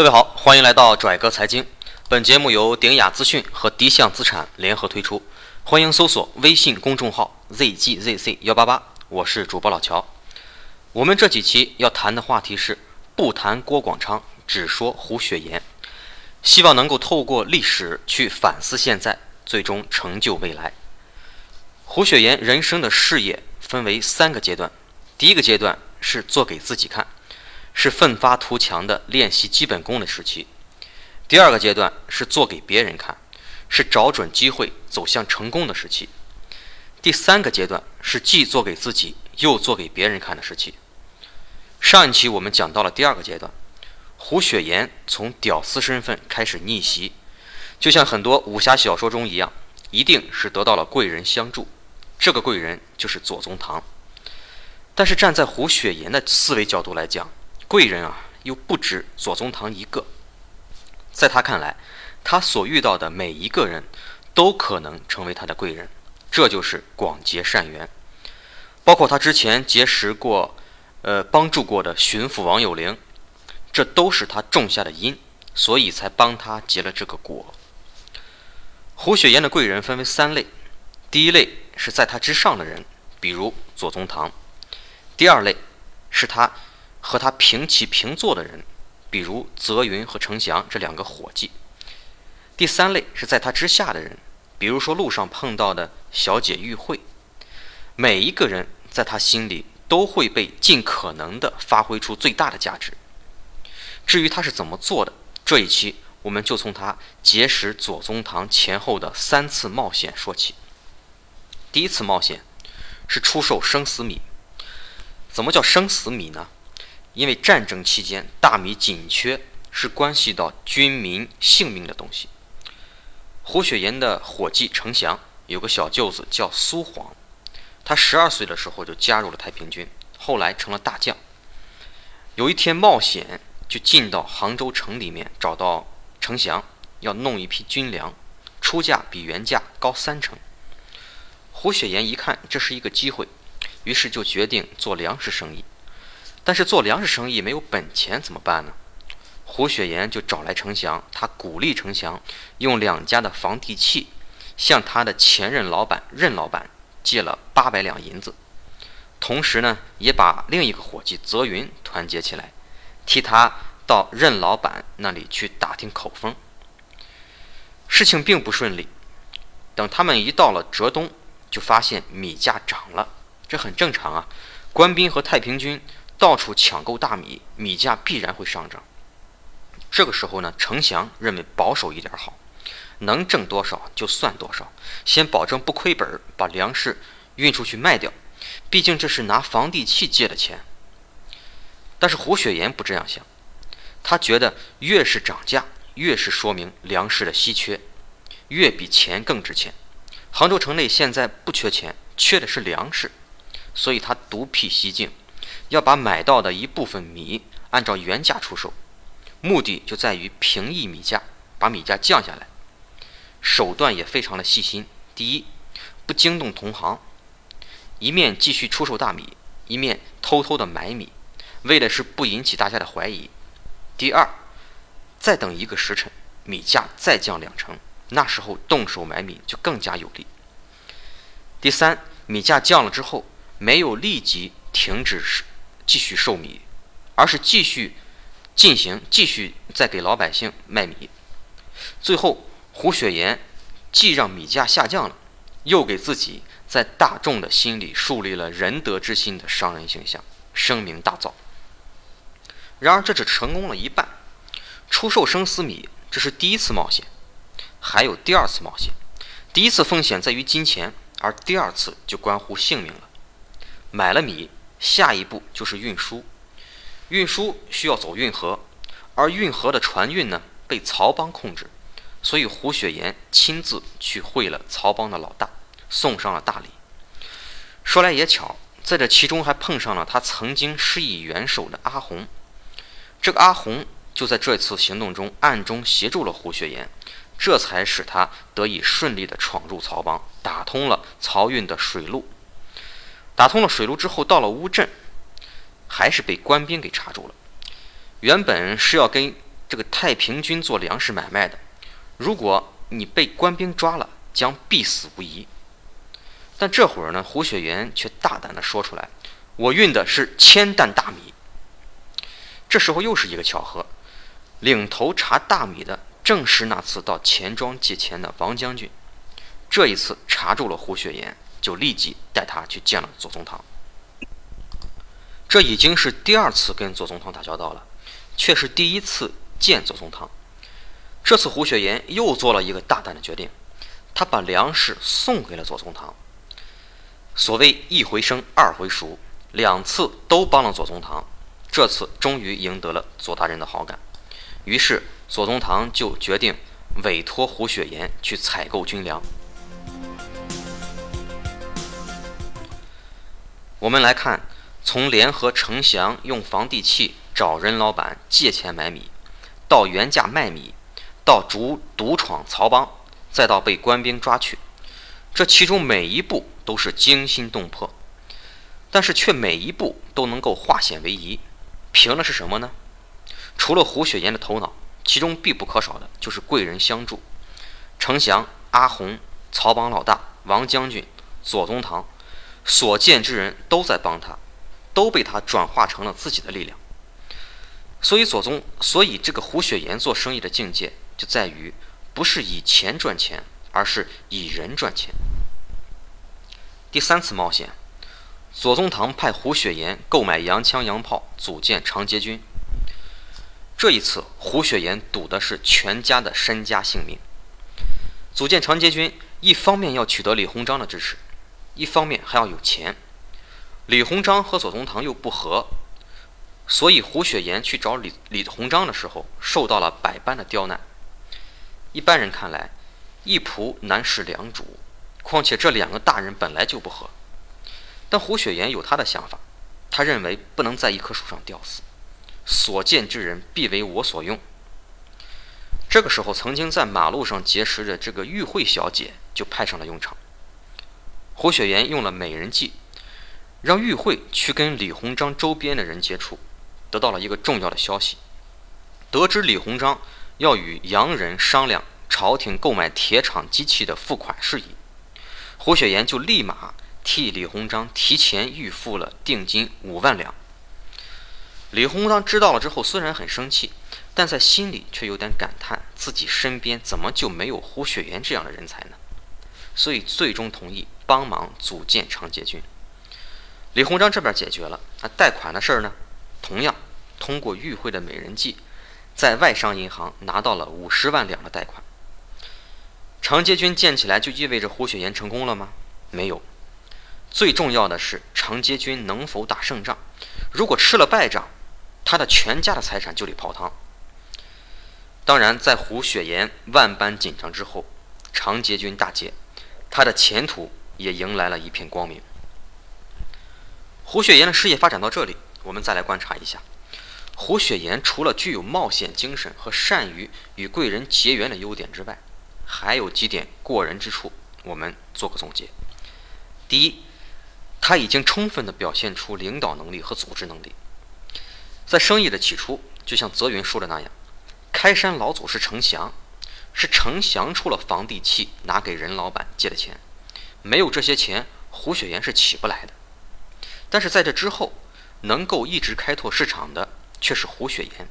各位好，欢迎来到拽哥财经。本节目由鼎雅资讯和迪象资产联合推出，欢迎搜索微信公众号 zgzc 幺八八，我是主播老乔。我们这几期要谈的话题是不谈郭广昌，只说胡雪岩，希望能够透过历史去反思现在，最终成就未来。胡雪岩人生的事业分为三个阶段，第一个阶段是做给自己看。是奋发图强的练习基本功的时期。第二个阶段是做给别人看，是找准机会走向成功的时期。第三个阶段是既做给自己又做给别人看的时期。上一期我们讲到了第二个阶段，胡雪岩从屌丝身份开始逆袭，就像很多武侠小说中一样，一定是得到了贵人相助，这个贵人就是左宗棠。但是站在胡雪岩的思维角度来讲，贵人啊，又不止左宗棠一个。在他看来，他所遇到的每一个人都可能成为他的贵人，这就是广结善缘。包括他之前结识过、呃帮助过的巡抚王有龄，这都是他种下的因，所以才帮他结了这个果。胡雪岩的贵人分为三类：第一类是在他之上的人，比如左宗棠；第二类是他。和他平起平坐的人，比如泽云和程祥这两个伙计。第三类是在他之下的人，比如说路上碰到的小姐玉慧。每一个人在他心里都会被尽可能的发挥出最大的价值。至于他是怎么做的，这一期我们就从他结识左宗棠前后的三次冒险说起。第一次冒险是出售生死米。怎么叫生死米呢？因为战争期间大米紧缺，是关系到军民性命的东西。胡雪岩的伙计程祥有个小舅子叫苏黄，他十二岁的时候就加入了太平军，后来成了大将。有一天冒险就进到杭州城里面，找到程祥，要弄一批军粮，出价比原价高三成。胡雪岩一看这是一个机会，于是就决定做粮食生意。但是做粮食生意没有本钱怎么办呢？胡雪岩就找来程翔，他鼓励程翔用两家的房地契向他的前任老板任老板借了八百两银子，同时呢，也把另一个伙计泽云团结起来，替他到任老板那里去打听口风。事情并不顺利，等他们一到了浙东，就发现米价涨了，这很正常啊，官兵和太平军。到处抢购大米，米价必然会上涨。这个时候呢，程祥认为保守一点好，能挣多少就算多少，先保证不亏本，把粮食运出去卖掉。毕竟这是拿房地契借的钱。但是胡雪岩不这样想，他觉得越是涨价，越是说明粮食的稀缺，越比钱更值钱。杭州城内现在不缺钱，缺的是粮食，所以他独辟蹊径。要把买到的一部分米按照原价出售，目的就在于平抑米价，把米价降下来。手段也非常的细心。第一，不惊动同行，一面继续出售大米，一面偷偷的买米，为的是不引起大家的怀疑。第二，再等一个时辰，米价再降两成，那时候动手买米就更加有利。第三，米价降了之后，没有立即停止继续售米，而是继续进行，继续再给老百姓卖米。最后，胡雪岩既让米价下降了，又给自己在大众的心里树立了仁德之心的商人形象，声名大噪。然而，这只成功了一半。出售生死米，这是第一次冒险，还有第二次冒险。第一次风险在于金钱，而第二次就关乎性命了。买了米。下一步就是运输，运输需要走运河，而运河的船运呢被曹帮控制，所以胡雪岩亲自去会了曹帮的老大，送上了大礼。说来也巧，在这其中还碰上了他曾经施以援手的阿红。这个阿红就在这次行动中暗中协助了胡雪岩，这才使他得以顺利地闯入曹帮，打通了漕运的水路。打通了水路之后，到了乌镇，还是被官兵给查住了。原本是要跟这个太平军做粮食买卖的，如果你被官兵抓了，将必死无疑。但这会儿呢，胡雪岩却大胆地说出来：“我运的是千担大米。”这时候又是一个巧合，领头查大米的正是那次到钱庄借钱的王将军。这一次查住了胡雪岩，就立即带他去见了左宗棠。这已经是第二次跟左宗棠打交道了，却是第一次见左宗棠。这次胡雪岩又做了一个大胆的决定，他把粮食送给了左宗棠。所谓一回生，二回熟，两次都帮了左宗棠。这次终于赢得了左大人的好感，于是左宗棠就决定委托胡雪岩去采购军粮。我们来看，从联合程祥用房地契找任老板借钱买米，到原价卖米，到逐独闯曹帮，再到被官兵抓去，这其中每一步都是惊心动魄，但是却每一步都能够化险为夷。凭的是什么呢？除了胡雪岩的头脑，其中必不可少的就是贵人相助。程祥、阿红、曹帮老大、王将军、左宗棠，所见之人都在帮他，都被他转化成了自己的力量。所以左宗，所以这个胡雪岩做生意的境界就在于，不是以钱赚钱，而是以人赚钱。第三次冒险。左宗棠派胡雪岩购买洋枪洋炮，组建长捷军。这一次，胡雪岩赌的是全家的身家性命。组建长捷军，一方面要取得李鸿章的支持，一方面还要有钱。李鸿章和左宗棠又不和，所以胡雪岩去找李李鸿章的时候，受到了百般的刁难。一般人看来，一仆难侍两主，况且这两个大人本来就不和。但胡雪岩有他的想法，他认为不能在一棵树上吊死，所见之人必为我所用。这个时候，曾经在马路上结识的这个玉慧小姐就派上了用场。胡雪岩用了美人计，让玉慧去跟李鸿章周边的人接触，得到了一个重要的消息：得知李鸿章要与洋人商量朝廷购买铁厂机器的付款事宜，胡雪岩就立马。替李鸿章提前预付了定金五万两。李鸿章知道了之后，虽然很生气，但在心里却有点感叹：自己身边怎么就没有胡雪岩这样的人才呢？所以最终同意帮忙组建长捷军。李鸿章这边解决了，那贷款的事儿呢？同样通过与会的美人计，在外商银行拿到了五十万两的贷款。长捷军建起来就意味着胡雪岩成功了吗？没有。最重要的是长捷军能否打胜仗？如果吃了败仗，他的全家的财产就得泡汤。当然，在胡雪岩万般紧张之后，长捷军大捷，他的前途也迎来了一片光明。胡雪岩的事业发展到这里，我们再来观察一下，胡雪岩除了具有冒险精神和善于与贵人结缘的优点之外，还有几点过人之处，我们做个总结。第一。他已经充分地表现出领导能力和组织能力。在生意的起初，就像泽云说的那样，开山老祖是程祥，是程祥出了房地契拿给任老板借的钱，没有这些钱，胡雪岩是起不来的。但是在这之后，能够一直开拓市场的却是胡雪岩，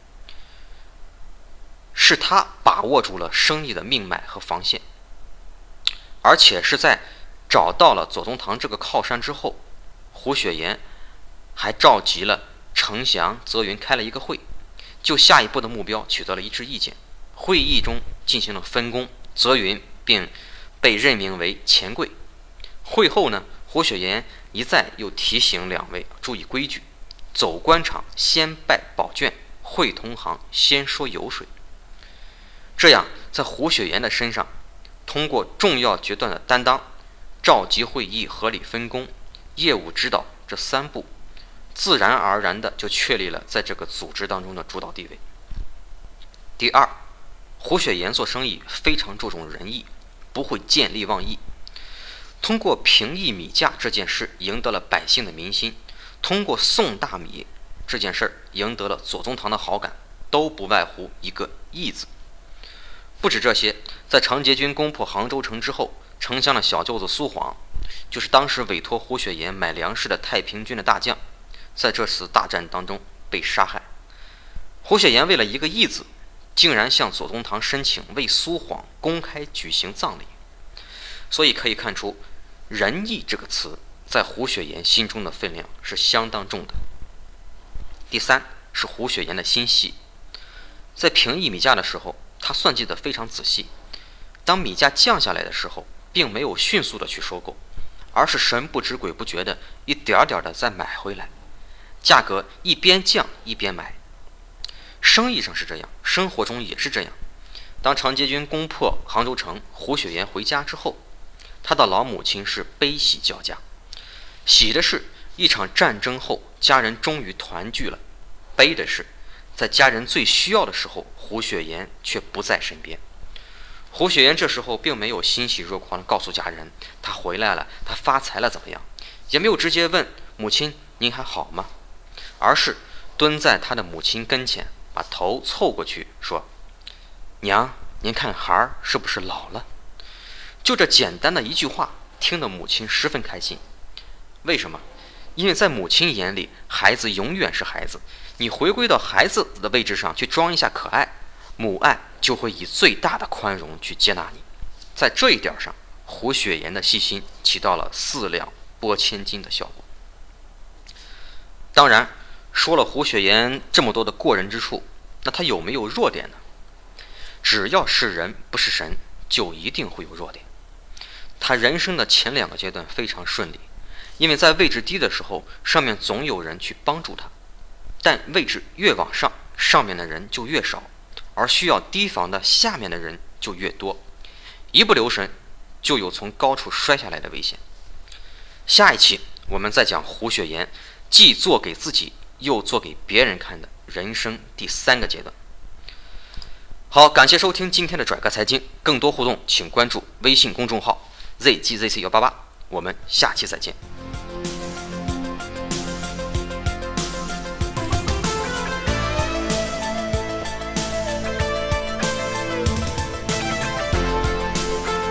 是他把握住了生意的命脉和防线，而且是在。找到了左宗棠这个靠山之后，胡雪岩还召集了程祥、泽云开了一个会，就下一步的目标取得了一致意见。会议中进行了分工，泽云并被任命为钱柜。会后呢，胡雪岩一再又提醒两位注意规矩，走官场先拜宝卷，会同行先说油水。这样，在胡雪岩的身上，通过重要决断的担当。召集会议、合理分工、业务指导这三步，自然而然的就确立了在这个组织当中的主导地位。第二，胡雪岩做生意非常注重仁义，不会见利忘义。通过平抑米价这件事，赢得了百姓的民心；通过送大米这件事儿，赢得了左宗棠的好感。都不外乎一个“义”字。不止这些，在常捷军攻破杭州城之后，丞相的小舅子苏晃，就是当时委托胡雪岩买粮食的太平军的大将，在这次大战当中被杀害。胡雪岩为了一个“义”字，竟然向左宗棠申请为苏晃公开举行葬礼。所以可以看出，“仁义”这个词在胡雪岩心中的分量是相当重的。第三是胡雪岩的心细，在平抑米价的时候，他算计得非常仔细。当米价降下来的时候，并没有迅速的去收购，而是神不知鬼不觉的一点点的再买回来，价格一边降一边买。生意上是这样，生活中也是这样。当常捷军攻破杭州城，胡雪岩回家之后，他的老母亲是悲喜交加，喜的是。一场战争后，家人终于团聚了。悲的是，在家人最需要的时候，胡雪岩却不在身边。胡雪岩这时候并没有欣喜若狂地告诉家人他回来了，他发财了怎么样，也没有直接问母亲您还好吗，而是蹲在他的母亲跟前，把头凑过去说：“娘，您看孩儿是不是老了？”就这简单的一句话，听得母亲十分开心。为什么？因为在母亲眼里，孩子永远是孩子。你回归到孩子的位置上去装一下可爱，母爱就会以最大的宽容去接纳你。在这一点上，胡雪岩的细心起到了四两拨千斤的效果。当然，说了胡雪岩这么多的过人之处，那他有没有弱点呢？只要是人不是神，就一定会有弱点。他人生的前两个阶段非常顺利。因为在位置低的时候，上面总有人去帮助他；但位置越往上，上面的人就越少，而需要提防的下面的人就越多，一不留神就有从高处摔下来的危险。下一期我们再讲胡雪岩既做给自己又做给别人看的人生第三个阶段。好，感谢收听今天的拽哥财经，更多互动请关注微信公众号 zgzc 幺八八，我们下期再见。